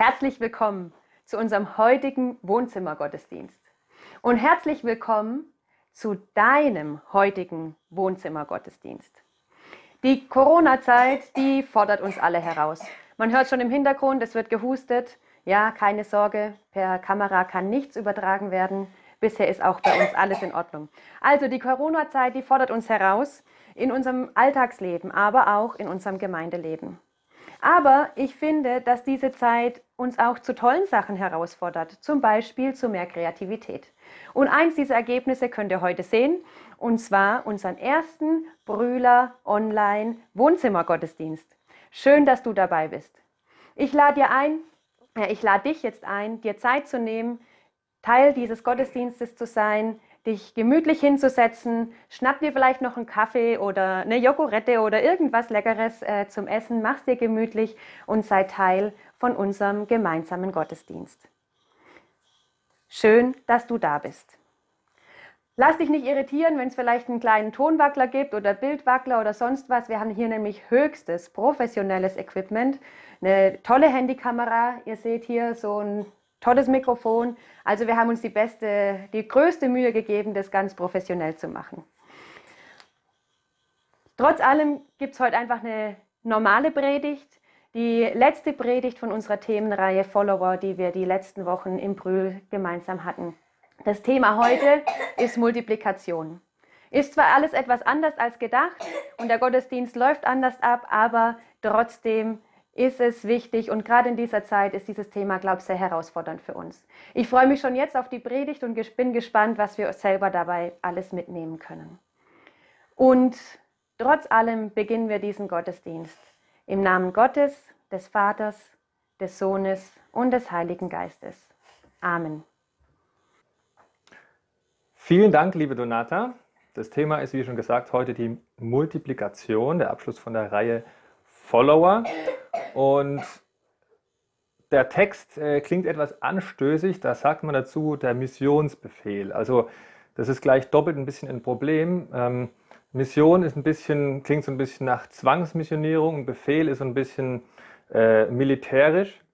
Herzlich willkommen zu unserem heutigen Wohnzimmergottesdienst. Und herzlich willkommen zu deinem heutigen Wohnzimmergottesdienst. Die Corona-Zeit, die fordert uns alle heraus. Man hört schon im Hintergrund, es wird gehustet. Ja, keine Sorge, per Kamera kann nichts übertragen werden. Bisher ist auch bei uns alles in Ordnung. Also die Corona-Zeit, die fordert uns heraus in unserem Alltagsleben, aber auch in unserem Gemeindeleben. Aber ich finde, dass diese Zeit uns auch zu tollen Sachen herausfordert, zum Beispiel zu mehr Kreativität. Und eins dieser Ergebnisse könnt ihr heute sehen, und zwar unseren ersten Brühler Online Wohnzimmergottesdienst. Schön, dass du dabei bist. Ich lade dir ein, ich lade dich jetzt ein, dir Zeit zu nehmen, Teil dieses Gottesdienstes zu sein, dich gemütlich hinzusetzen, schnapp dir vielleicht noch einen Kaffee oder eine Jogurette oder irgendwas Leckeres äh, zum Essen, mach's dir gemütlich und sei Teil von unserem gemeinsamen Gottesdienst. Schön, dass du da bist. Lass dich nicht irritieren, wenn es vielleicht einen kleinen Tonwackler gibt oder Bildwackler oder sonst was. Wir haben hier nämlich höchstes professionelles Equipment, eine tolle Handykamera. Ihr seht hier so ein tolles Mikrofon. Also wir haben uns die beste, die größte Mühe gegeben, das ganz professionell zu machen. Trotz allem gibt es heute einfach eine normale Predigt, die letzte Predigt von unserer Themenreihe Follower, die wir die letzten Wochen im Brühl gemeinsam hatten. Das Thema heute ist Multiplikation. Ist zwar alles etwas anders als gedacht und der Gottesdienst läuft anders ab, aber trotzdem ist es wichtig und gerade in dieser Zeit ist dieses Thema, glaube ich, sehr herausfordernd für uns. Ich freue mich schon jetzt auf die Predigt und bin gespannt, was wir selber dabei alles mitnehmen können. Und trotz allem beginnen wir diesen Gottesdienst im Namen Gottes, des Vaters, des Sohnes und des Heiligen Geistes. Amen. Vielen Dank, liebe Donata. Das Thema ist, wie schon gesagt, heute die Multiplikation, der Abschluss von der Reihe Follower. Und der Text äh, klingt etwas anstößig, da sagt man dazu der Missionsbefehl. Also das ist gleich doppelt ein bisschen ein Problem. Ähm, Mission ist ein bisschen, klingt so ein bisschen nach Zwangsmissionierung, Befehl ist so ein bisschen äh, militärisch.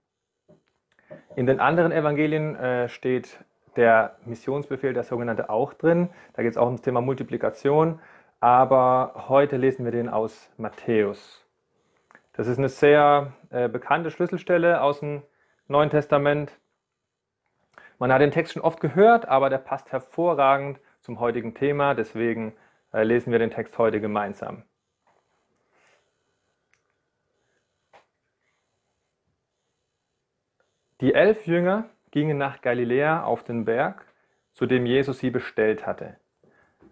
In den anderen Evangelien äh, steht der Missionsbefehl, der sogenannte, auch drin. Da geht es auch um das Thema Multiplikation. Aber heute lesen wir den aus Matthäus. Das ist eine sehr äh, bekannte Schlüsselstelle aus dem Neuen Testament. Man hat den Text schon oft gehört, aber der passt hervorragend zum heutigen Thema. Deswegen äh, lesen wir den Text heute gemeinsam. Die elf Jünger gingen nach Galiläa auf den Berg, zu dem Jesus sie bestellt hatte.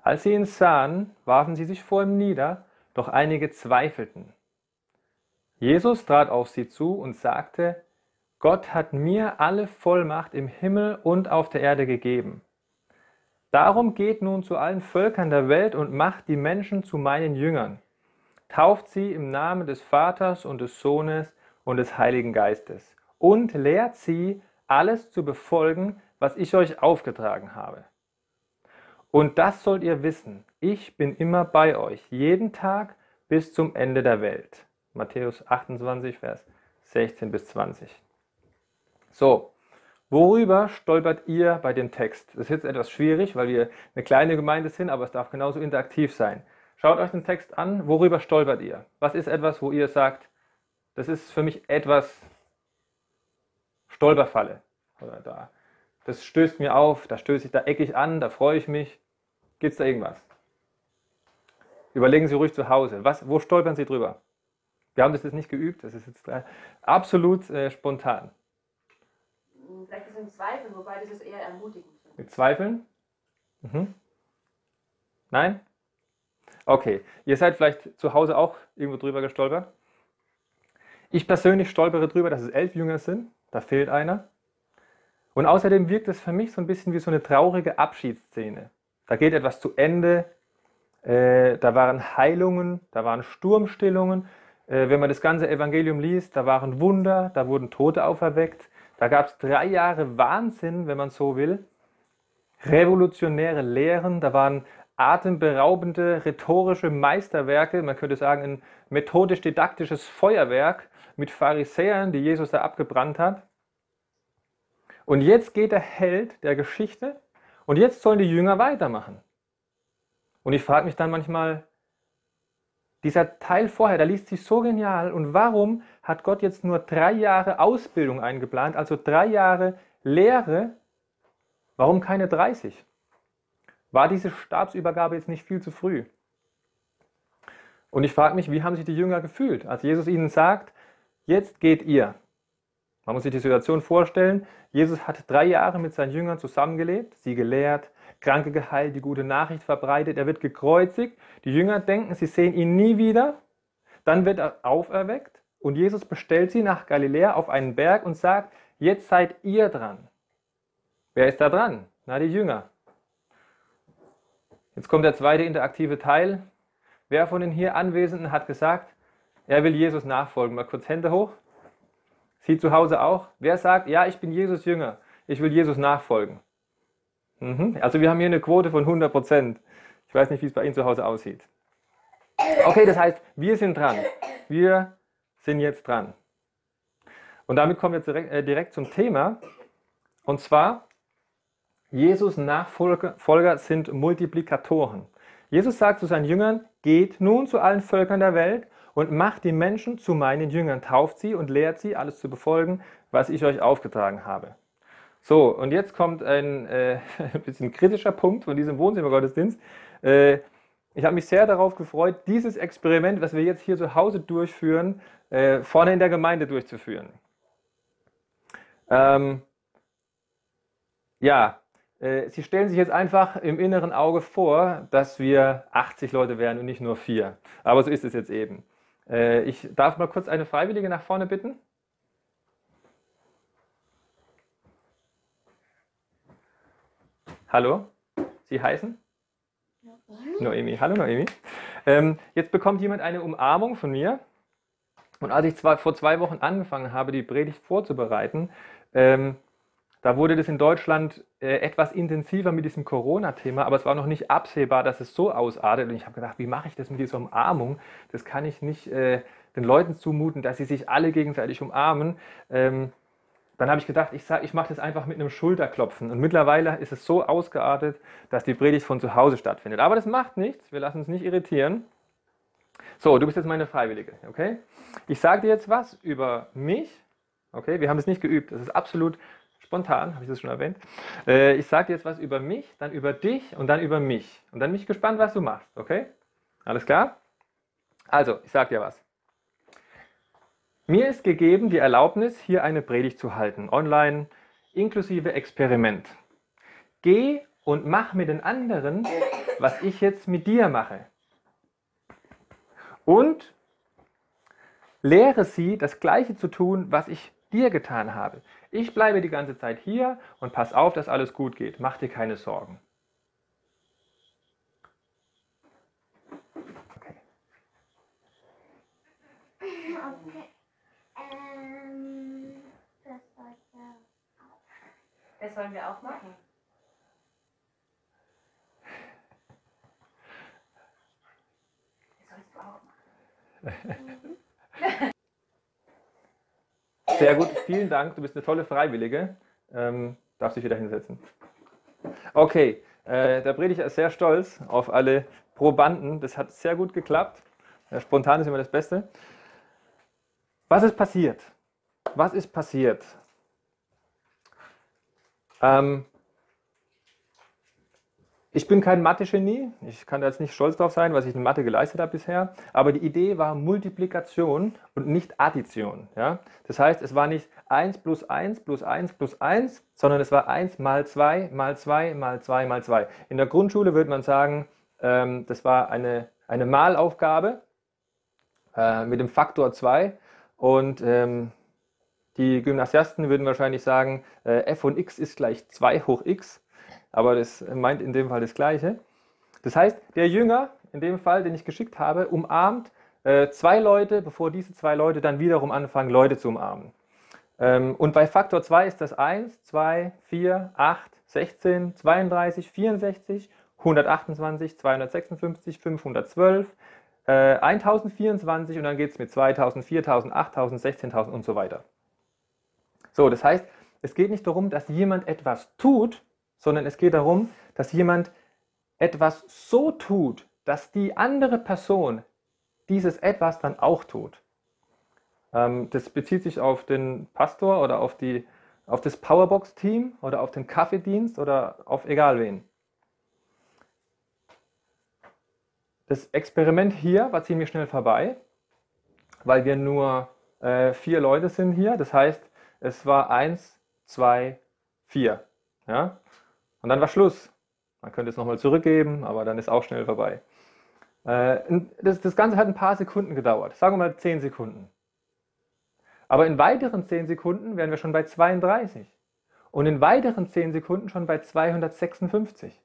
Als sie ihn sahen, warfen sie sich vor ihm nieder, doch einige zweifelten. Jesus trat auf sie zu und sagte, Gott hat mir alle Vollmacht im Himmel und auf der Erde gegeben. Darum geht nun zu allen Völkern der Welt und macht die Menschen zu meinen Jüngern. Tauft sie im Namen des Vaters und des Sohnes und des Heiligen Geistes und lehrt sie, alles zu befolgen, was ich euch aufgetragen habe. Und das sollt ihr wissen, ich bin immer bei euch, jeden Tag bis zum Ende der Welt. Matthäus 28, Vers 16 bis 20. So, worüber stolpert ihr bei dem Text? Das ist jetzt etwas schwierig, weil wir eine kleine Gemeinde sind, aber es darf genauso interaktiv sein. Schaut euch den Text an, worüber stolpert ihr? Was ist etwas, wo ihr sagt, das ist für mich etwas Stolperfalle? Oder da, das stößt mir auf, da stöße ich da eckig an, da freue ich mich. Gibt es da irgendwas? Überlegen Sie ruhig zu Hause. Was, wo stolpern Sie drüber? Wir haben das jetzt nicht geübt, das ist jetzt absolut äh, spontan. Vielleicht ist es ein Zweifel, wobei das ist eher ermutigend. Mit Zweifeln? Mhm. Nein? Okay, ihr seid vielleicht zu Hause auch irgendwo drüber gestolpert. Ich persönlich stolpere drüber, dass es elf Jünger sind. Da fehlt einer. Und außerdem wirkt es für mich so ein bisschen wie so eine traurige Abschiedsszene. Da geht etwas zu Ende. Äh, da waren Heilungen, da waren Sturmstillungen, äh, wenn man das ganze Evangelium liest, da waren Wunder, da wurden Tote auferweckt, da gab es drei Jahre Wahnsinn, wenn man so will, revolutionäre Lehren, da waren atemberaubende rhetorische Meisterwerke, man könnte sagen ein methodisch-didaktisches Feuerwerk mit Pharisäern, die Jesus da abgebrannt hat. Und jetzt geht der Held der Geschichte und jetzt sollen die Jünger weitermachen. Und ich frage mich dann manchmal, dieser Teil vorher, der liest sich so genial. Und warum hat Gott jetzt nur drei Jahre Ausbildung eingeplant, also drei Jahre Lehre? Warum keine 30? War diese Stabsübergabe jetzt nicht viel zu früh? Und ich frage mich, wie haben sich die Jünger gefühlt, als Jesus ihnen sagt, jetzt geht ihr. Man muss sich die Situation vorstellen, Jesus hat drei Jahre mit seinen Jüngern zusammengelebt, sie gelehrt, Kranke geheilt, die gute Nachricht verbreitet, er wird gekreuzigt. Die Jünger denken, sie sehen ihn nie wieder. Dann wird er auferweckt und Jesus bestellt sie nach Galiläa auf einen Berg und sagt, jetzt seid ihr dran. Wer ist da dran? Na, die Jünger. Jetzt kommt der zweite interaktive Teil. Wer von den hier Anwesenden hat gesagt, er will Jesus nachfolgen? Mal kurz Hände hoch. Sie zu Hause auch. Wer sagt, ja, ich bin Jesus Jünger, ich will Jesus nachfolgen? Mhm. Also wir haben hier eine Quote von 100 Prozent. Ich weiß nicht, wie es bei Ihnen zu Hause aussieht. Okay, das heißt, wir sind dran. Wir sind jetzt dran. Und damit kommen wir direkt, äh, direkt zum Thema. Und zwar, Jesus Nachfolger sind Multiplikatoren. Jesus sagt zu seinen Jüngern, geht nun zu allen Völkern der Welt und macht die Menschen zu meinen Jüngern, tauft sie und lehrt sie, alles zu befolgen, was ich euch aufgetragen habe. So, und jetzt kommt ein, äh, bisschen kritischer Punkt von diesem Wohnzimmergottesdienst. Äh, ich habe mich sehr darauf gefreut, dieses Experiment, was wir jetzt hier zu Hause durchführen, äh, vorne in der Gemeinde durchzuführen. Ähm, ja, äh, Sie stellen sich jetzt einfach im inneren Auge vor, dass wir 80 Leute wären und nicht nur vier. Aber so ist es jetzt eben. Äh, ich darf mal kurz eine Freiwillige nach vorne bitten. Hallo, Sie heißen? Noemi. Noemi. Hallo Noemi. Ähm, jetzt bekommt jemand eine Umarmung von mir. Und als ich zwar vor zwei Wochen angefangen habe, die Predigt vorzubereiten, ähm, da wurde das in Deutschland äh, etwas intensiver mit diesem Corona-Thema, aber es war noch nicht absehbar, dass es so ausartet. Und ich habe gedacht, wie mache ich das mit dieser Umarmung? Das kann ich nicht äh, den Leuten zumuten, dass sie sich alle gegenseitig umarmen. Ähm, dann habe ich gedacht, ich, ich mache das einfach mit einem Schulterklopfen. Und mittlerweile ist es so ausgeartet, dass die Predigt von zu Hause stattfindet. Aber das macht nichts, wir lassen uns nicht irritieren. So, du bist jetzt meine Freiwillige, okay? Ich sage dir jetzt was über mich, okay? Wir haben es nicht geübt, das ist absolut spontan, habe ich das schon erwähnt. Äh, ich sage dir jetzt was über mich, dann über dich und dann über mich. Und dann bin ich gespannt, was du machst, okay? Alles klar? Also, ich sage dir was. Mir ist gegeben die Erlaubnis, hier eine Predigt zu halten, online, inklusive Experiment. Geh und mach mit den anderen, was ich jetzt mit dir mache. Und lehre sie, das Gleiche zu tun, was ich dir getan habe. Ich bleibe die ganze Zeit hier und pass auf, dass alles gut geht. Mach dir keine Sorgen. Okay. okay. Ähm, das, das sollen wir auch machen. Das sollst du auch machen. Sehr gut, vielen Dank. Du bist eine tolle Freiwillige. Ähm, darfst dich wieder hinsetzen. Okay, äh, der Prediger ist sehr stolz auf alle Probanden. Das hat sehr gut geklappt. Ja, spontan ist immer das Beste. Was ist passiert? Was ist passiert? Ähm, ich bin kein Mathe-Genie, ich kann da jetzt nicht stolz drauf sein, was ich in Mathe geleistet habe bisher, aber die Idee war Multiplikation und nicht Addition. Ja? Das heißt, es war nicht 1 plus 1 plus 1 plus 1, sondern es war 1 mal 2 mal 2 mal 2 mal 2. In der Grundschule würde man sagen, ähm, das war eine, eine Malaufgabe äh, mit dem Faktor 2 und ähm, die Gymnasiasten würden wahrscheinlich sagen, äh, f von x ist gleich 2 hoch x aber das meint in dem Fall das Gleiche. Das heißt, der Jünger, in dem Fall, den ich geschickt habe, umarmt äh, zwei Leute, bevor diese zwei Leute dann wiederum anfangen, Leute zu umarmen. Ähm, und bei Faktor 2 ist das 1, 2, 4, 8, 16, 32, 64, 128, 256, 512, äh, 1024 und dann geht es mit 2000, 4000, 8000, 16.000 und so weiter. So, das heißt, es geht nicht darum, dass jemand etwas tut, sondern es geht darum, dass jemand etwas so tut, dass die andere Person dieses etwas dann auch tut. Ähm, das bezieht sich auf den Pastor oder auf, die, auf das Powerbox-Team oder auf den Kaffeedienst oder auf egal wen. Das Experiment hier war ziemlich schnell vorbei, weil wir nur äh, vier Leute sind hier. Das heißt, es war eins, zwei, vier. Ja? Und dann war Schluss. Man könnte es nochmal zurückgeben, aber dann ist auch schnell vorbei. Äh, das, das Ganze hat ein paar Sekunden gedauert, sagen wir mal zehn Sekunden. Aber in weiteren zehn Sekunden wären wir schon bei 32 und in weiteren zehn Sekunden schon bei 256.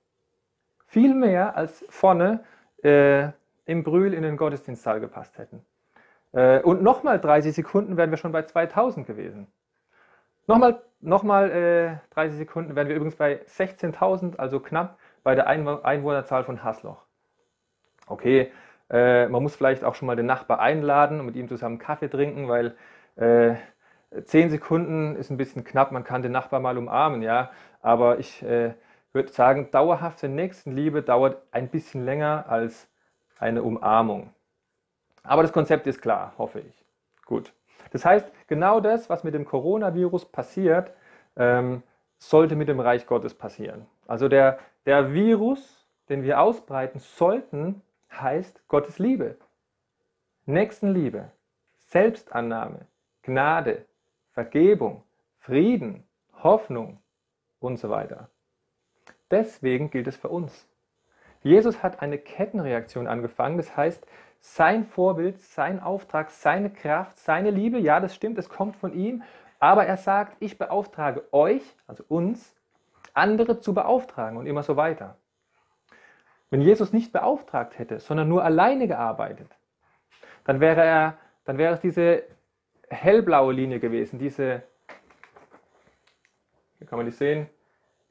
Viel mehr als vorne äh, im Brühl in den Gottesdienstsaal gepasst hätten. Äh, und nochmal 30 Sekunden wären wir schon bei 2000 gewesen. Nochmal, nochmal äh, 30 Sekunden wären wir übrigens bei 16.000, also knapp bei der Einwohnerzahl von Hasloch. Okay, äh, man muss vielleicht auch schon mal den Nachbar einladen und mit ihm zusammen Kaffee trinken, weil äh, 10 Sekunden ist ein bisschen knapp, man kann den Nachbar mal umarmen, ja. Aber ich äh, würde sagen, dauerhafte Nächstenliebe dauert ein bisschen länger als eine Umarmung. Aber das Konzept ist klar, hoffe ich. Gut. Das heißt, genau das, was mit dem Coronavirus passiert, ähm, sollte mit dem Reich Gottes passieren. Also der, der Virus, den wir ausbreiten sollten, heißt Gottes Liebe. Nächstenliebe, Selbstannahme, Gnade, Vergebung, Frieden, Hoffnung und so weiter. Deswegen gilt es für uns. Jesus hat eine Kettenreaktion angefangen, das heißt, sein Vorbild, sein Auftrag, seine Kraft, seine Liebe, ja, das stimmt, es kommt von ihm, aber er sagt, ich beauftrage euch, also uns, andere zu beauftragen und immer so weiter. Wenn Jesus nicht beauftragt hätte, sondern nur alleine gearbeitet, dann wäre er, dann wäre es diese hellblaue Linie gewesen, diese, hier kann man die sehen,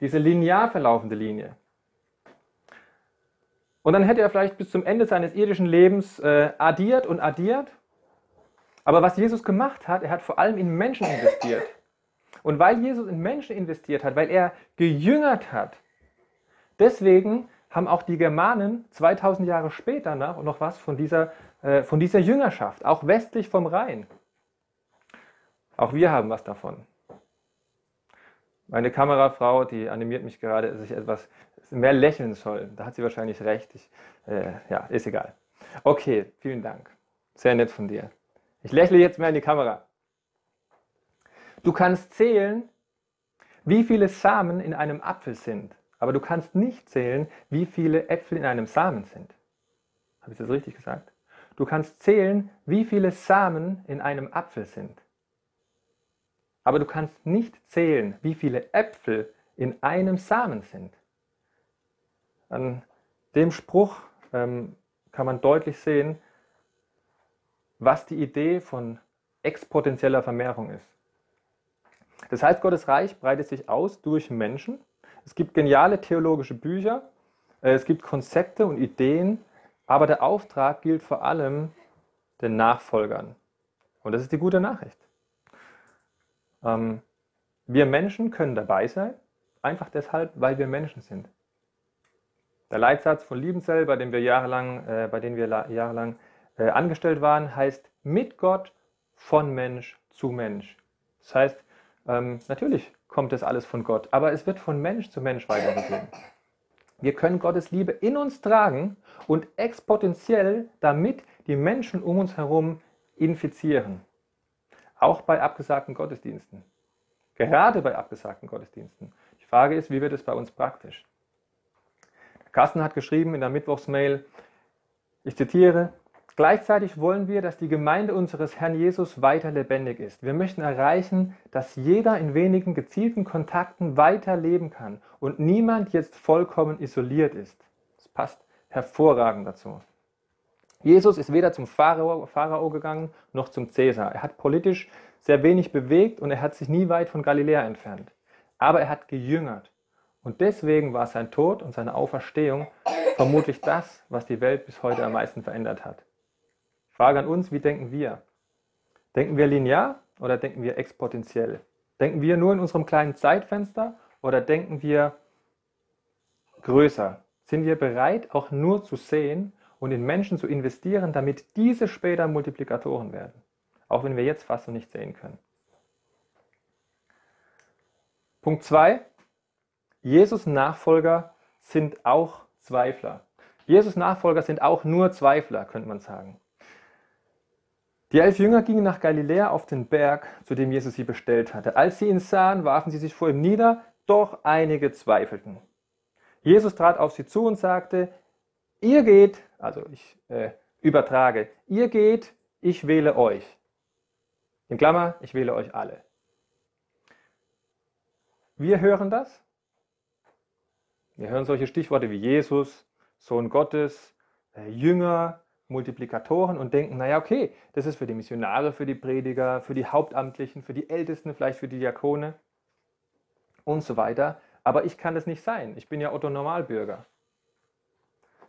diese linear verlaufende Linie. Und dann hätte er vielleicht bis zum Ende seines irdischen Lebens äh, addiert und addiert. Aber was Jesus gemacht hat, er hat vor allem in Menschen investiert. Und weil Jesus in Menschen investiert hat, weil er gejüngert hat, deswegen haben auch die Germanen 2000 Jahre später noch, noch was von dieser, äh, von dieser Jüngerschaft, auch westlich vom Rhein. Auch wir haben was davon. Meine Kamerafrau, die animiert mich gerade, dass ich etwas mehr lächeln soll. Da hat sie wahrscheinlich recht. Ich, äh, ja, ist egal. Okay, vielen Dank. Sehr nett von dir. Ich lächle jetzt mehr in die Kamera. Du kannst zählen, wie viele Samen in einem Apfel sind, aber du kannst nicht zählen, wie viele Äpfel in einem Samen sind. Habe ich das richtig gesagt? Du kannst zählen, wie viele Samen in einem Apfel sind. Aber du kannst nicht zählen, wie viele Äpfel in einem Samen sind. An dem Spruch ähm, kann man deutlich sehen, was die Idee von exponentieller Vermehrung ist. Das heißt, Gottes Reich breitet sich aus durch Menschen. Es gibt geniale theologische Bücher, äh, es gibt Konzepte und Ideen, aber der Auftrag gilt vor allem den Nachfolgern. Und das ist die gute Nachricht. Ähm, wir Menschen können dabei sein, einfach deshalb, weil wir Menschen sind. Der Leitsatz von Liebenzell, bei dem wir jahrelang, äh, bei dem wir jahrelang äh, angestellt waren, heißt mit Gott von Mensch zu Mensch. Das heißt, ähm, natürlich kommt das alles von Gott, aber es wird von Mensch zu Mensch weitergegeben. Wir können Gottes Liebe in uns tragen und exponentiell damit die Menschen um uns herum infizieren. Auch bei abgesagten Gottesdiensten. Gerade bei abgesagten Gottesdiensten. Die Frage ist, wie wird es bei uns praktisch? Carsten hat geschrieben in der Mittwochsmail, ich zitiere, Gleichzeitig wollen wir, dass die Gemeinde unseres Herrn Jesus weiter lebendig ist. Wir möchten erreichen, dass jeder in wenigen gezielten Kontakten weiter leben kann und niemand jetzt vollkommen isoliert ist. Das passt hervorragend dazu. Jesus ist weder zum Pharao, Pharao gegangen noch zum Cäsar. Er hat politisch sehr wenig bewegt und er hat sich nie weit von Galiläa entfernt. Aber er hat gejüngert. Und deswegen war sein Tod und seine Auferstehung vermutlich das, was die Welt bis heute am meisten verändert hat. Frage an uns, wie denken wir? Denken wir linear oder denken wir exponentiell? Denken wir nur in unserem kleinen Zeitfenster oder denken wir größer? Sind wir bereit, auch nur zu sehen und in Menschen zu investieren, damit diese später Multiplikatoren werden? Auch wenn wir jetzt fast noch nicht sehen können. Punkt 2. Jesus Nachfolger sind auch Zweifler. Jesus Nachfolger sind auch nur Zweifler, könnte man sagen. Die elf Jünger gingen nach Galiläa auf den Berg, zu dem Jesus sie bestellt hatte. Als sie ihn sahen, warfen sie sich vor ihm nieder, doch einige zweifelten. Jesus trat auf sie zu und sagte, ihr geht, also ich äh, übertrage, ihr geht, ich wähle euch. In Klammer, ich wähle euch alle. Wir hören das. Wir hören solche Stichworte wie Jesus, Sohn Gottes, äh, Jünger, Multiplikatoren und denken, naja, okay, das ist für die Missionare, für die Prediger, für die Hauptamtlichen, für die Ältesten, vielleicht für die Diakone und so weiter. Aber ich kann das nicht sein. Ich bin ja Otto Normalbürger.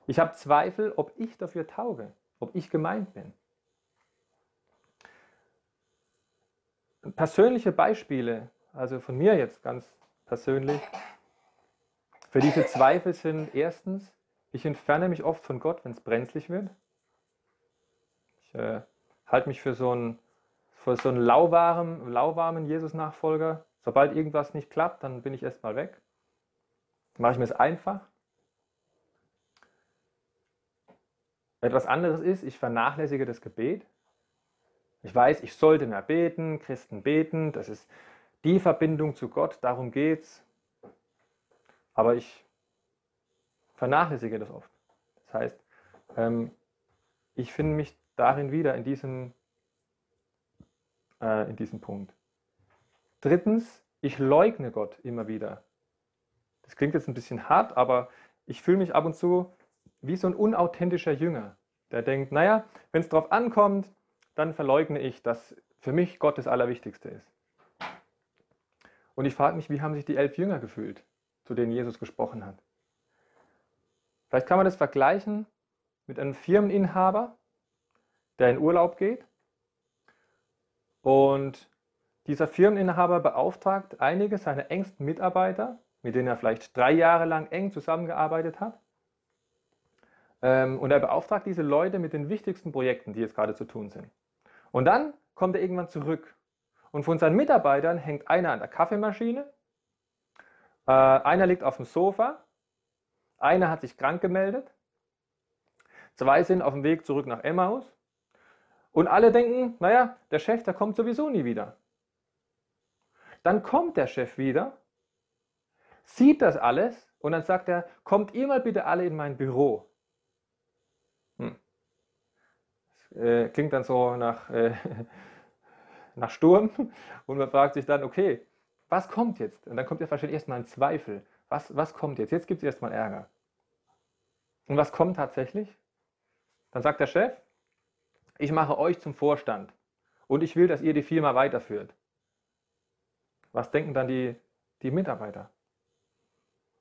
Ich habe Zweifel, ob ich dafür tauge, ob ich gemeint bin. Persönliche Beispiele, also von mir jetzt ganz persönlich, für diese Zweifel sind erstens, ich entferne mich oft von Gott, wenn es brenzlig wird. Ich äh, halte mich für so einen, für so einen lauwarmen, lauwarmen Jesus-Nachfolger. Sobald irgendwas nicht klappt, dann bin ich erstmal weg. Mache ich mir es einfach. Etwas anderes ist, ich vernachlässige das Gebet. Ich weiß, ich sollte mehr beten, Christen beten, das ist die Verbindung zu Gott, darum geht's. Aber ich vernachlässige das oft. Das heißt, ähm, ich finde mich darin wieder, in diesem, äh, in diesem Punkt. Drittens, ich leugne Gott immer wieder. Das klingt jetzt ein bisschen hart, aber ich fühle mich ab und zu wie so ein unauthentischer Jünger, der denkt, naja, wenn es darauf ankommt, dann verleugne ich, dass für mich Gott das Allerwichtigste ist. Und ich frage mich, wie haben sich die elf Jünger gefühlt, zu denen Jesus gesprochen hat? Vielleicht kann man das vergleichen mit einem Firmeninhaber, der in Urlaub geht. Und dieser Firmeninhaber beauftragt einige seiner engsten Mitarbeiter, mit denen er vielleicht drei Jahre lang eng zusammengearbeitet hat. Ähm, und er beauftragt diese Leute mit den wichtigsten Projekten, die jetzt gerade zu tun sind. Und dann kommt er irgendwann zurück. Und von seinen Mitarbeitern hängt einer an der Kaffeemaschine, äh, einer liegt auf dem Sofa, einer hat sich krank gemeldet, zwei sind auf dem Weg zurück nach Emmaus und alle denken, naja, der Chef, der kommt sowieso nie wieder. Dann kommt der Chef wieder, sieht das alles und dann sagt er, kommt ihr mal bitte alle in mein Büro. Hm. Das, äh, klingt dann so nach, äh, nach Sturm und man fragt sich dann, okay, was kommt jetzt? Und dann kommt ja wahrscheinlich erstmal ein Zweifel. Was, was kommt jetzt? Jetzt gibt es erstmal Ärger. Und was kommt tatsächlich? Dann sagt der Chef, ich mache euch zum Vorstand und ich will, dass ihr die Firma weiterführt. Was denken dann die, die Mitarbeiter?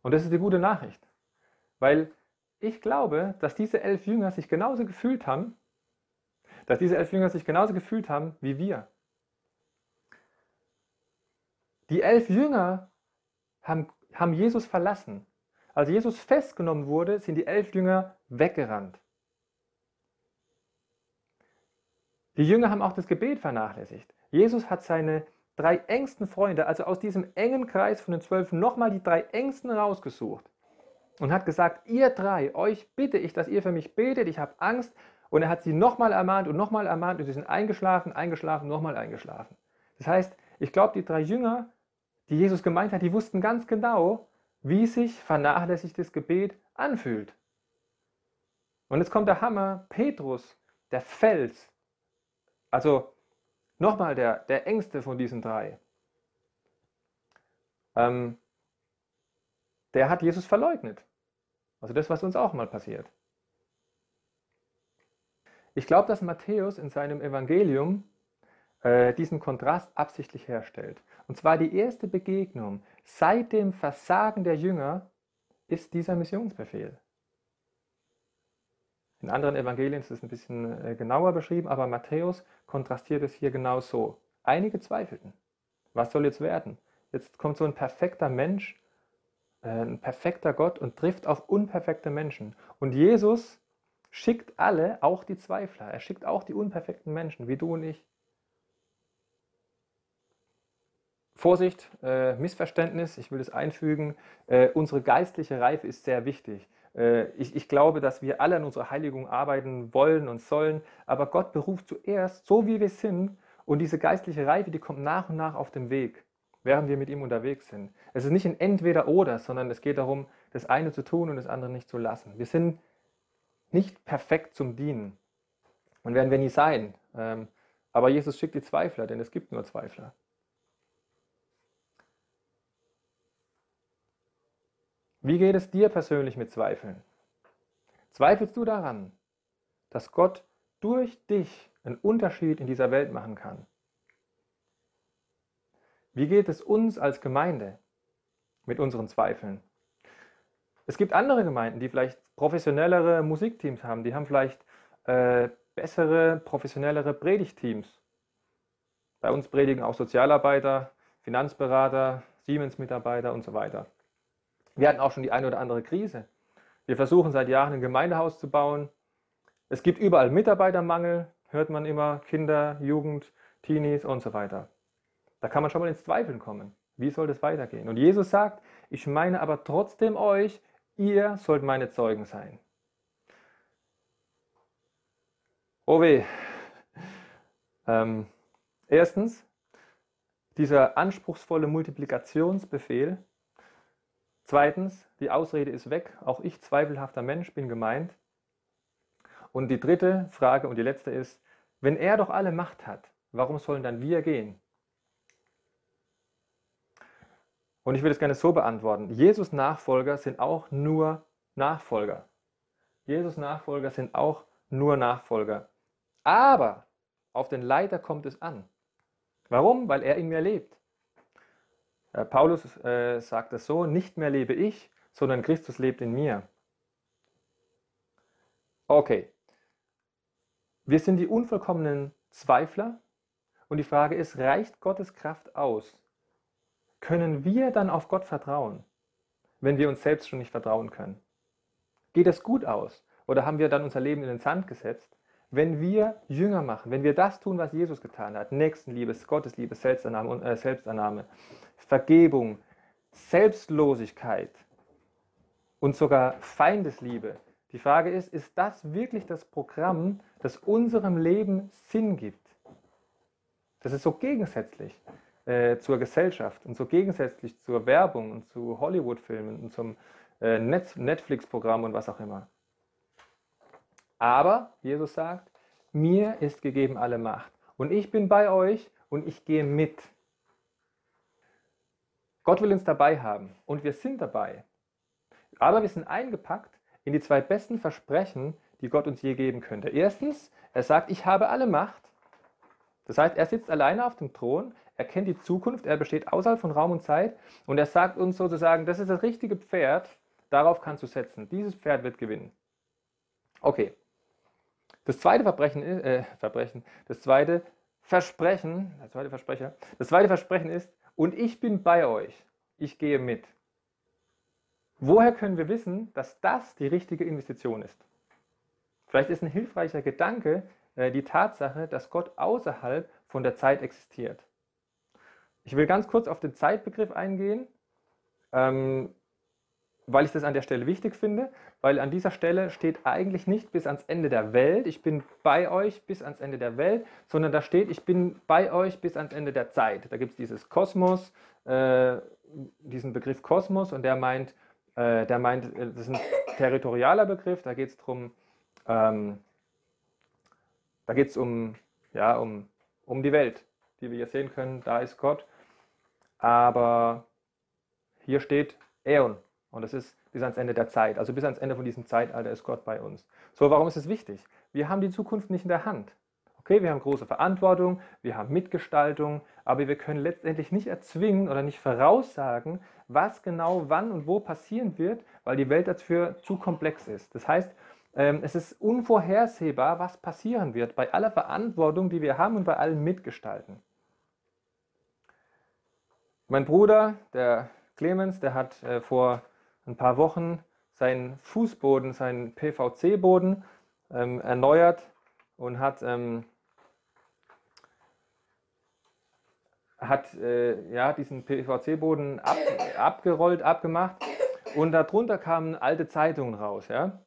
Und das ist die gute Nachricht, weil ich glaube, dass diese elf Jünger sich genauso gefühlt haben, dass diese elf Jünger sich genauso gefühlt haben wie wir. Die elf Jünger haben, haben Jesus verlassen. Als Jesus festgenommen wurde, sind die elf Jünger weggerannt. Die Jünger haben auch das Gebet vernachlässigt. Jesus hat seine drei engsten Freunde, also aus diesem engen Kreis von den zwölf, nochmal die drei engsten rausgesucht und hat gesagt, ihr drei, euch bitte ich, dass ihr für mich betet, ich habe Angst. Und er hat sie nochmal ermahnt und nochmal ermahnt und sie sind eingeschlafen, eingeschlafen, nochmal eingeschlafen. Das heißt, ich glaube, die drei Jünger, die Jesus gemeint hat, die wussten ganz genau, wie sich vernachlässigtes Gebet anfühlt. Und jetzt kommt der Hammer, Petrus, der Fels, also nochmal der, der engste von diesen drei. Ähm, der hat Jesus verleugnet. Also das, was uns auch mal passiert. Ich glaube, dass Matthäus in seinem Evangelium äh, diesen Kontrast absichtlich herstellt. Und zwar die erste Begegnung seit dem Versagen der Jünger ist dieser Missionsbefehl. In anderen Evangelien ist es ein bisschen äh, genauer beschrieben, aber Matthäus kontrastiert es hier genau so. Einige zweifelten. Was soll jetzt werden? Jetzt kommt so ein perfekter Mensch, äh, ein perfekter Gott und trifft auf unperfekte Menschen. Und Jesus schickt alle, auch die Zweifler. Er schickt auch die unperfekten Menschen, wie du und ich. Vorsicht, äh, Missverständnis, ich will es einfügen. Äh, unsere geistliche Reife ist sehr wichtig. Äh, ich, ich, glaube, dass wir alle an unserer Heiligung arbeiten wollen und sollen, aber Gott beruft zuerst, so wie wir sind, und diese geistliche Reife, die kommt nach und nach auf den Weg, während wir mit ihm unterwegs sind. Es ist nicht ein Entweder-Oder, sondern es geht darum, das eine zu tun und das andere nicht zu lassen. Wir sind nicht perfekt zum Dienen und werden wir nie sein. Ähm, aber Jesus schickt die Zweifler, denn es gibt nur Zweifler. Wie geht es dir persönlich mit Zweifeln? Zweifelst du daran, dass Gott durch dich einen Unterschied in dieser Welt machen kann? Wie geht es uns als Gemeinde mit unseren Zweifeln? Es gibt andere Gemeinden, die vielleicht professionellere Musikteams haben, die haben vielleicht äh, bessere, professionellere Predigteams. Bei uns predigen auch Sozialarbeiter, Finanzberater, Siemens-Mitarbeiter und so weiter. Wir hatten auch schon die eine oder andere Krise. Wir versuchen seit Jahren ein Gemeindehaus zu bauen. Es gibt überall Mitarbeitermangel, hört man immer, Kinder, Jugend, Teenies und so weiter. Da kann man schon mal ins Zweifeln kommen. Wie soll das weitergehen? Und Jesus sagt, ich meine aber trotzdem euch, ihr sollt meine Zeugen sein. Oh weh. Ähm, erstens, dieser anspruchsvolle Multiplikationsbefehl Zweitens, die Ausrede ist weg. Auch ich, zweifelhafter Mensch, bin gemeint. Und die dritte Frage und die letzte ist, wenn er doch alle Macht hat, warum sollen dann wir gehen? Und ich will es gerne so beantworten. Jesus Nachfolger sind auch nur Nachfolger. Jesus Nachfolger sind auch nur Nachfolger. Aber auf den Leiter kommt es an. Warum? Weil er in mir lebt. Äh, Paulus äh, sagt es so, nicht mehr lebe ich, sondern Christus lebt in mir. Okay, wir sind die unvollkommenen Zweifler und die Frage ist, reicht Gottes Kraft aus? Können wir dann auf Gott vertrauen, wenn wir uns selbst schon nicht vertrauen können? Geht es gut aus? Oder haben wir dann unser Leben in den Sand gesetzt? Wenn wir Jünger machen, wenn wir das tun, was Jesus getan hat, Nächstenliebe, Gottesliebe, Selbstannahme, äh, Selbstannahme, Vergebung, Selbstlosigkeit und sogar Feindesliebe. Die Frage ist, ist das wirklich das Programm, das unserem Leben Sinn gibt? Das ist so gegensätzlich äh, zur Gesellschaft und so gegensätzlich zur Werbung und zu Hollywood-Filmen und zum äh, Netflix-Programm und was auch immer. Aber Jesus sagt, mir ist gegeben alle Macht und ich bin bei euch und ich gehe mit. Gott will uns dabei haben und wir sind dabei. Aber wir sind eingepackt in die zwei besten Versprechen, die Gott uns je geben könnte. Erstens, er sagt, ich habe alle Macht. Das heißt, er sitzt alleine auf dem Thron, er kennt die Zukunft, er besteht außerhalb von Raum und Zeit und er sagt uns sozusagen, das ist das richtige Pferd, darauf kannst du setzen. Dieses Pferd wird gewinnen. Okay, das zweite Verbrechen, äh, Verbrechen, das zweite Versprechen, der zweite Versprecher, das zweite Versprechen ist, und ich bin bei euch, ich gehe mit. Woher können wir wissen, dass das die richtige Investition ist? Vielleicht ist ein hilfreicher Gedanke äh, die Tatsache, dass Gott außerhalb von der Zeit existiert. Ich will ganz kurz auf den Zeitbegriff eingehen. Ähm, weil ich das an der Stelle wichtig finde, weil an dieser Stelle steht eigentlich nicht bis ans Ende der Welt, ich bin bei euch bis ans Ende der Welt, sondern da steht, ich bin bei euch bis ans Ende der Zeit. Da gibt es dieses Kosmos, äh, diesen Begriff Kosmos und der meint, äh, der meint, äh, das ist ein territorialer Begriff, da geht es darum, ähm, da geht es um, ja, um, um die Welt, die wir hier sehen können, da ist Gott, aber hier steht Äon, und das ist bis ans Ende der Zeit. Also bis ans Ende von diesem Zeitalter ist Gott bei uns. So, warum ist es wichtig? Wir haben die Zukunft nicht in der Hand. Okay, wir haben große Verantwortung, wir haben Mitgestaltung, aber wir können letztendlich nicht erzwingen oder nicht voraussagen, was genau wann und wo passieren wird, weil die Welt dafür zu komplex ist. Das heißt, ähm, es ist unvorhersehbar, was passieren wird bei aller Verantwortung, die wir haben und bei allem Mitgestalten. Mein Bruder, der Clemens, der hat äh, vor ein paar Wochen seinen Fußboden, seinen PVC-Boden ähm, erneuert und hat, ähm, hat äh, ja, diesen PVC-Boden ab, abgerollt, abgemacht und darunter kamen alte Zeitungen raus. Ja?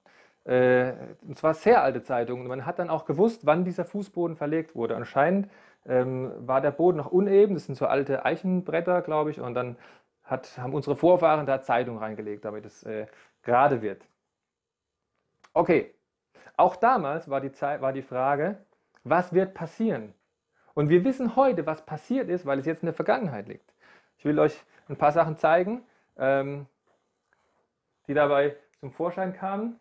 Äh, und zwar sehr alte Zeitungen. Man hat dann auch gewusst, wann dieser Fußboden verlegt wurde. Anscheinend ähm, war der Boden noch uneben, das sind so alte Eichenbretter, glaube ich, und dann hat, haben unsere Vorfahren da Zeitung reingelegt, damit es äh, gerade wird. Okay, auch damals war die, Zeit, war die Frage, was wird passieren? Und wir wissen heute, was passiert ist, weil es jetzt in der Vergangenheit liegt. Ich will euch ein paar Sachen zeigen, ähm, die dabei zum Vorschein kamen.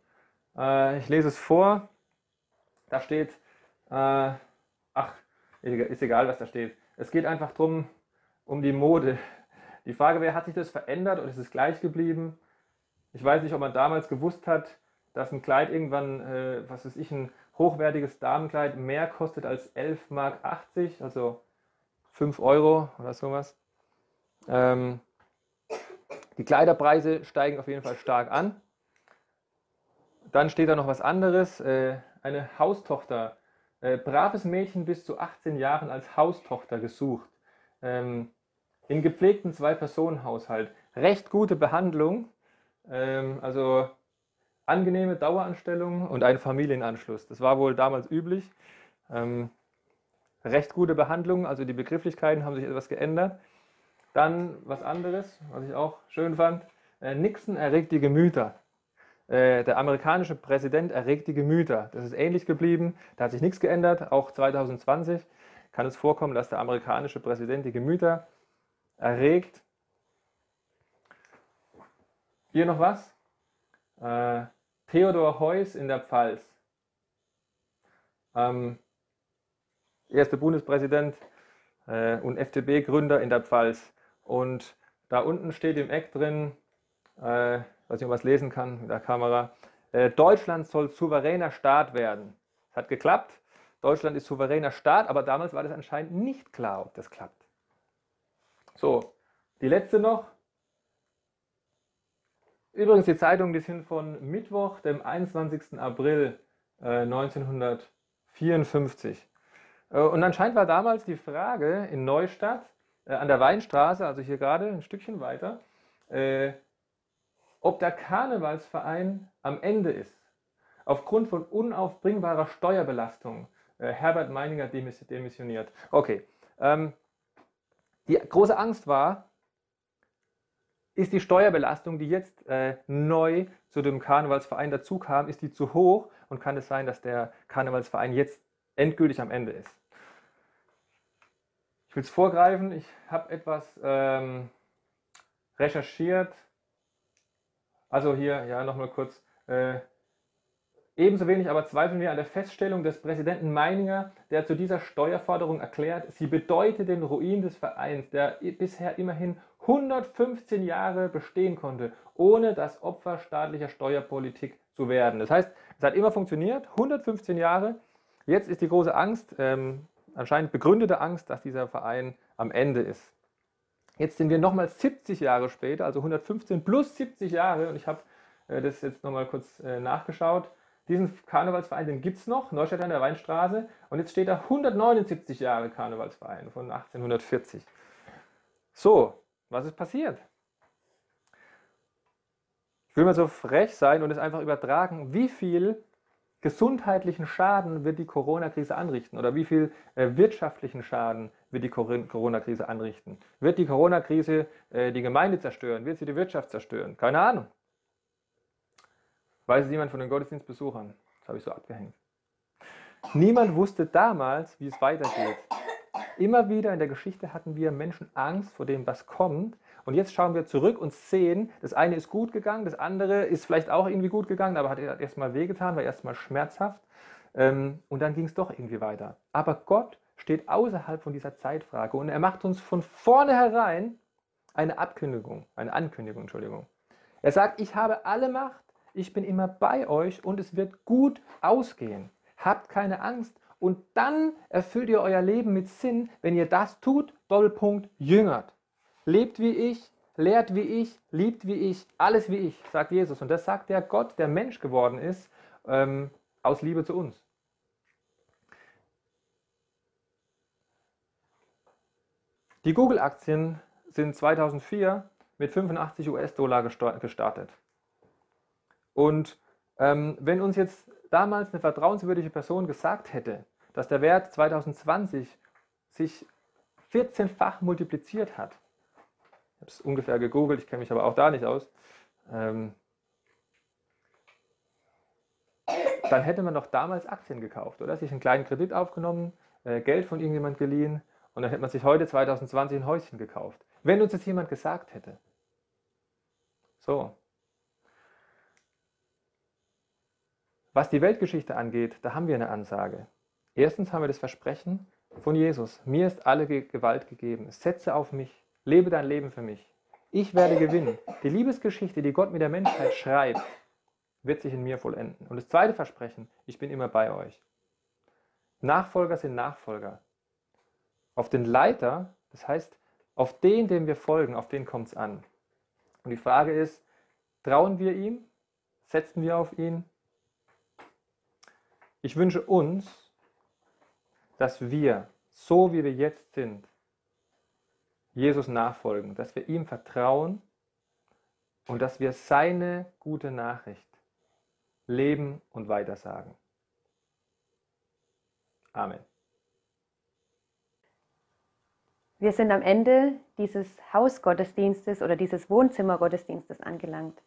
Äh, ich lese es vor. Da steht, äh, ach, ist egal, was da steht. Es geht einfach darum, um die Mode. Die Frage wäre, hat sich das verändert oder ist es gleich geblieben? Ich weiß nicht, ob man damals gewusst hat, dass ein Kleid irgendwann, äh, was weiß ich, ein hochwertiges Damenkleid mehr kostet als 11,80 Mark, also 5 Euro oder sowas. Ähm, die Kleiderpreise steigen auf jeden Fall stark an. Dann steht da noch was anderes. Äh, eine Haustochter, äh, braves Mädchen bis zu 18 Jahren als Haustochter gesucht. Ähm, in gepflegten Zwei-Personen-Haushalt. Recht gute Behandlung, ähm, also angenehme Daueranstellung und ein Familienanschluss. Das war wohl damals üblich. Ähm, recht gute Behandlung, also die Begrifflichkeiten haben sich etwas geändert. Dann was anderes, was ich auch schön fand. Äh, Nixon erregt die Gemüter. Äh, der amerikanische Präsident erregt die Gemüter. Das ist ähnlich geblieben. Da hat sich nichts geändert. Auch 2020 kann es vorkommen, dass der amerikanische Präsident die Gemüter erregt. Hier noch was. Äh, Theodor Heuss in der Pfalz. Ähm, erster Bundespräsident äh, und FDP-Gründer in der Pfalz. Und da unten steht im Eck drin, äh, nicht, ob man was lesen kann mit der Kamera. Äh, Deutschland soll souveräner Staat werden. Es hat geklappt. Deutschland ist souveräner Staat, aber damals war das anscheinend nicht klar, ob das klappt. So, die letzte noch. Übrigens, die Zeitungen, die sind von Mittwoch, dem 21. April äh, 1954. Äh, und anscheinend war damals die Frage in Neustadt, äh, an der Weinstraße, also hier gerade ein Stückchen weiter, äh, ob der Karnevalsverein am Ende ist. Aufgrund von unaufbringbarer Steuerbelastung. Äh, Herbert Meininger demissioniert. Okay. Ähm, die große Angst war, ist die Steuerbelastung, die jetzt äh, neu zu dem Karnevalsverein dazu kam, ist die zu hoch und kann es sein, dass der Karnevalsverein jetzt endgültig am Ende ist. Ich will es vorgreifen, ich habe etwas ähm, recherchiert, also hier, ja, nochmal kurz. Äh, ebenso wenig aber zweifeln wir an der Feststellung des Präsidenten Meininger, der zu dieser Steuerforderung erklärt, sie bedeute den Ruin des Vereins, der bisher immerhin 115 Jahre bestehen konnte, ohne das Opfer staatlicher Steuerpolitik zu werden. Das heißt, es hat immer funktioniert, 115 Jahre. Jetzt ist die große Angst, ähm, anscheinend begründete Angst, dass dieser Verein am Ende ist. Jetzt sind wir nochmal 70 Jahre später, also 115 plus 70 Jahre, und ich habe äh, das jetzt nochmal kurz äh, nachgeschaut. Diesen Karnevalsverein, den gibt es noch, Neustadt an der Weinstraße, und jetzt steht da 179 Jahre Karnevalsverein von 1840. So, was ist passiert? Ich will mal so frech sein und es einfach übertragen, wie viel gesundheitlichen Schaden wird die Corona-Krise anrichten oder wie viel äh, wirtschaftlichen Schaden wird die Corona-Krise anrichten? Wird die Corona-Krise äh, die Gemeinde zerstören? Wird sie die Wirtschaft zerstören? Keine Ahnung. Weiß es jemand von den Gottesdienstbesuchern? Das habe ich so abgehängt. Niemand wusste damals, wie es weitergeht. Immer wieder in der Geschichte hatten wir Menschen Angst vor dem, was kommt. Und jetzt schauen wir zurück und sehen, das eine ist gut gegangen, das andere ist vielleicht auch irgendwie gut gegangen, aber hat erstmal wehgetan, war erstmal schmerzhaft. Ähm, und dann ging es doch irgendwie weiter. Aber Gott steht außerhalb von dieser Zeitfrage und er macht uns von vornherein eine Abkündigung, eine Ankündigung, Entschuldigung. Er sagt, ich habe alle Macht, ich bin immer bei euch und es wird gut ausgehen. Habt keine Angst und dann erfüllt ihr euer Leben mit Sinn, wenn ihr das tut, Doppelpunkt, jüngert. lebt wie ich, lehrt wie ich, liebt wie ich, alles wie ich, sagt Jesus. Und das sagt der Gott, der Mensch geworden ist, ähm, aus Liebe zu uns. Die Google-Aktien sind 2004 mit 85 US-Dollar gestartet. Und ähm, wenn uns jetzt damals eine vertrauenswürdige Person gesagt hätte, dass der Wert 2020 sich 14-fach multipliziert hat, ich habe es ungefähr gegoogelt, ich kenne mich aber auch da nicht aus, ähm, dann hätte man doch damals Aktien gekauft, oder? Sich einen kleinen Kredit aufgenommen, äh, Geld von irgendjemand geliehen und dann hätte man sich heute 2020 ein Häuschen gekauft. Wenn uns jetzt jemand gesagt hätte. So. Was die Weltgeschichte angeht, da haben wir eine Ansage. Erstens haben wir das Versprechen von Jesus. Mir ist alle Gewalt gegeben. Setze auf mich. Lebe dein Leben für mich. Ich werde gewinnen. Die Liebesgeschichte, die Gott mit der Menschheit schreibt, wird sich in mir vollenden. Und das zweite Versprechen, ich bin immer bei euch. Nachfolger sind Nachfolger. Auf den Leiter, das heißt, auf den, dem wir folgen, auf den kommt es an. Und die Frage ist, trauen wir ihm? Setzen wir auf ihn? Ich wünsche uns, dass wir, so wie wir jetzt sind, Jesus nachfolgen, dass wir ihm vertrauen und dass wir seine gute Nachricht leben und weitersagen. Amen. Wir sind am Ende dieses Hausgottesdienstes oder dieses Wohnzimmergottesdienstes angelangt.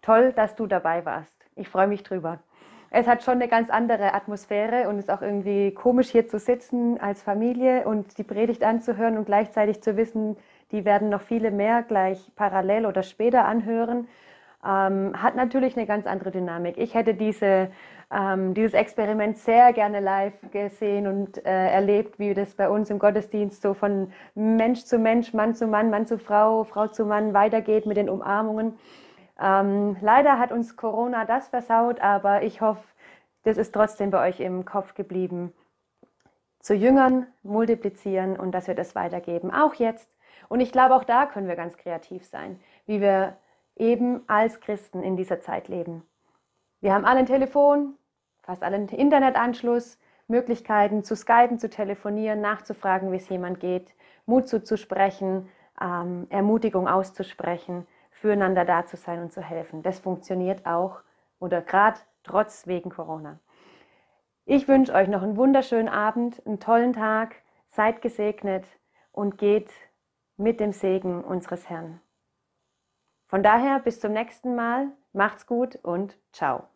Toll, dass du dabei warst. Ich freue mich drüber. Es hat schon eine ganz andere Atmosphäre und ist auch irgendwie komisch hier zu sitzen als Familie und die Predigt anzuhören und gleichzeitig zu wissen, die werden noch viele mehr gleich parallel oder später anhören. Ähm, hat natürlich eine ganz andere Dynamik. Ich hätte diese ähm, dieses Experiment sehr gerne live gesehen und äh, erlebt, wie das bei uns im Gottesdienst so von Mensch zu Mensch, Mann zu Mann, Mann zu Frau, Frau zu Mann weitergeht mit den Umarmungen. Ähm, leider hat uns Corona das versaut, aber ich hoffe, das ist trotzdem bei euch im Kopf geblieben. Zu Jüngern multiplizieren und dass wir das weitergeben, auch jetzt. Und ich glaube, auch da können wir ganz kreativ sein, wie wir eben als Christen in dieser Zeit leben. Wir haben alle ein Telefon, fast alle einen Internetanschluss, Möglichkeiten zu skypen, zu telefonieren, nachzufragen, wie es jemand geht, Mut zuzusprechen, ähm, Ermutigung auszusprechen, füreinander da zu sein und zu helfen. Das funktioniert auch oder gerade trotz wegen Corona. Ich wünsche euch noch einen wunderschönen Abend, einen tollen Tag, seid gesegnet und geht mit dem Segen unseres Herrn. Von daher bis zum nächsten Mal. Macht's gut und ciao.